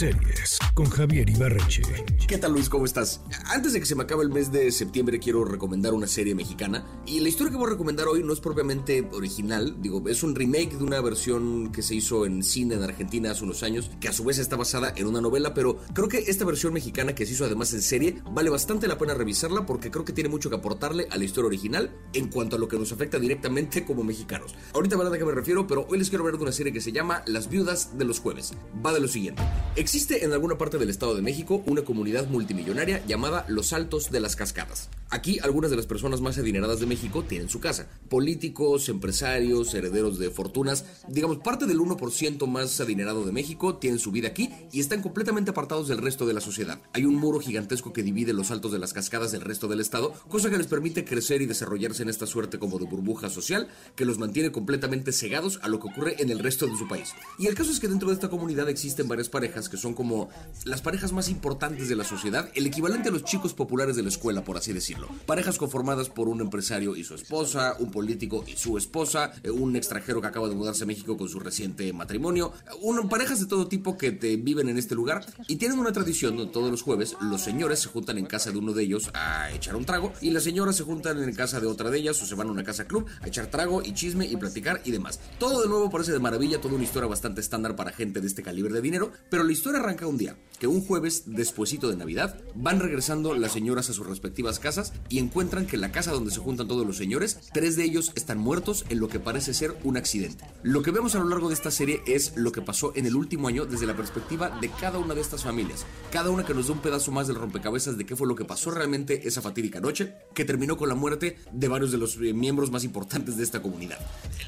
Series con Javier Ibarreche. ¿Qué tal Luis? ¿Cómo estás? Antes de que se me acabe el mes de septiembre quiero recomendar una serie mexicana y la historia que voy a recomendar hoy no es propiamente original, digo, es un remake de una versión que se hizo en cine en Argentina hace unos años, que a su vez está basada en una novela, pero creo que esta versión mexicana que se hizo además en serie vale bastante la pena revisarla porque creo que tiene mucho que aportarle a la historia original en cuanto a lo que nos afecta directamente como mexicanos. Ahorita verán a qué me refiero, pero hoy les quiero hablar de una serie que se llama Las Viudas de los Jueves. Va de lo siguiente. Existe en alguna parte del Estado de México una comunidad multimillonaria llamada Los Altos de las Cascadas. Aquí algunas de las personas más adineradas de México tienen su casa. Políticos, empresarios, herederos de fortunas, digamos parte del 1% más adinerado de México tienen su vida aquí y están completamente apartados del resto de la sociedad. Hay un muro gigantesco que divide los Altos de las Cascadas del resto del estado, cosa que les permite crecer y desarrollarse en esta suerte como de burbuja social que los mantiene completamente cegados a lo que ocurre en el resto de su país. Y el caso es que dentro de esta comunidad existen varias parejas que son como las parejas más importantes de la sociedad, el equivalente a los chicos populares de la escuela, por así decirlo. Parejas conformadas por un empresario y su esposa, un político y su esposa, eh, un extranjero que acaba de mudarse a México con su reciente matrimonio, un, parejas de todo tipo que te viven en este lugar y tienen una tradición donde todos los jueves los señores se juntan en casa de uno de ellos a echar un trago y las señoras se juntan en casa de otra de ellas o se van a una casa club a echar trago y chisme y platicar y demás. Todo de nuevo parece de maravilla, toda una historia bastante estándar para gente de este calibre de dinero, pero la historia arranca un día, que un jueves despuesito de Navidad van regresando las señoras a sus respectivas casas y encuentran que la casa donde se juntan todos los señores, tres de ellos están muertos en lo que parece ser un accidente. Lo que vemos a lo largo de esta serie es lo que pasó en el último año desde la perspectiva de cada una de estas familias, cada una que nos da un pedazo más del rompecabezas de qué fue lo que pasó realmente esa fatídica noche, que terminó con la muerte de varios de los eh, miembros más importantes de esta comunidad.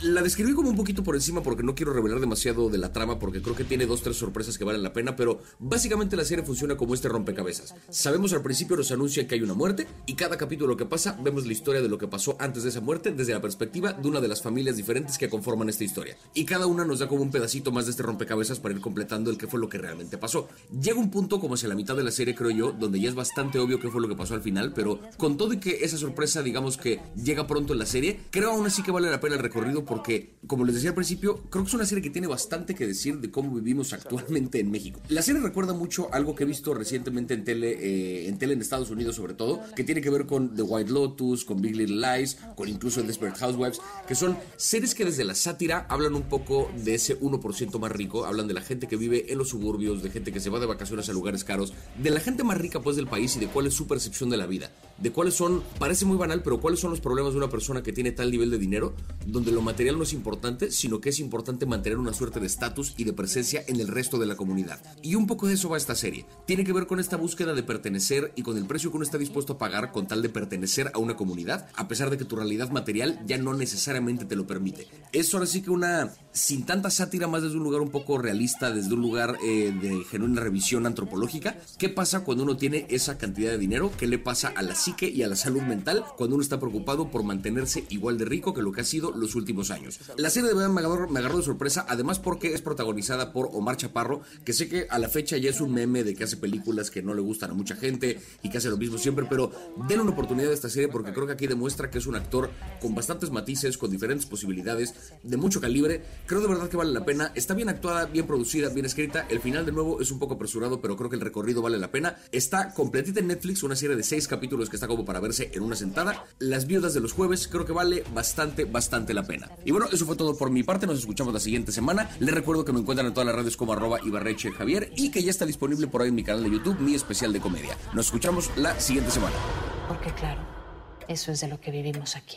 La describí como un poquito por encima porque no quiero revelar demasiado de la trama porque creo que tiene dos, tres sorpresas que valen la pena, pero básicamente la serie funciona como este rompecabezas. Sabemos al principio nos anuncian que hay una muerte y cada capítulo que pasa vemos la historia de lo que pasó antes de esa muerte desde la perspectiva de una de las familias diferentes que conforman esta historia. Y cada una nos da como un pedacito más de este rompecabezas para ir completando el que fue lo que realmente pasó. Llega un punto como hacia la mitad de la serie creo yo, donde ya es bastante obvio qué fue lo que pasó al final, pero con todo y que esa sorpresa digamos que llega pronto en la serie, creo aún así que vale la pena el recorrido porque, como les decía al principio, creo que es una serie que tiene bastante que decir de cómo vivimos actualmente en México. La serie recuerda mucho algo que he visto recientemente en tele, eh, en tele en Estados Unidos sobre todo, que tiene que ver con The White Lotus, con Big Little Lies, con incluso Desperate Housewives, que son series que desde la sátira hablan un poco de ese 1% más rico, hablan de la gente que vive en los suburbios, de gente que se va de vacaciones a lugares caros, de la gente más rica pues del país y de cuál es su percepción de la vida, de cuáles son, parece muy banal, pero cuáles son los problemas de una persona que tiene tal nivel de dinero, donde lo material no es importante, sino que es importante mantener una suerte de estatus y de presencia en el resto de la comunidad. Y un poco de eso va esta serie. Tiene que ver con esta búsqueda de pertenecer y con el precio que uno está dispuesto a pagar con tal de pertenecer a una comunidad, a pesar de que tu realidad material ya no necesariamente te lo permite. Es ahora sí que una, sin tanta sátira, más desde un lugar un poco realista, desde un lugar eh, de genuina revisión antropológica. ¿Qué pasa cuando uno tiene esa cantidad de dinero? ¿Qué le pasa a la psique y a la salud mental cuando uno está preocupado por mantenerse igual de rico que lo que ha sido los últimos años? La serie de verdad me agarró, me agarró de sorpresa, además porque es protagonizada por Omar Chaparro, que sé que a la fecha ya es un meme de que hace películas que no le gustan a mucha gente y que hace lo mismo siempre, pero denle una oportunidad a esta serie porque creo que aquí demuestra que es un actor con bastantes matices, con diferentes posibilidades, de mucho calibre. Creo de verdad que vale la pena. Está bien actuada, bien producida, bien escrita. El final de nuevo es un poco apresurado, pero creo que el recorrido vale la pena. Está completita en Netflix, una serie de seis capítulos que está como para verse en una sentada. Las viudas de los jueves, creo que vale bastante, bastante la pena. Y bueno, eso fue todo por mi parte. Nos escuchamos la siguiente semana. Les recuerdo que me encuentran en todas las redes como arroba Ibarreche Javier y que ya está disponible por ahí en mi canal de YouTube, mi especial de comedia. Nos escuchamos la siguiente semana. Porque claro, eso es de lo que vivimos aquí.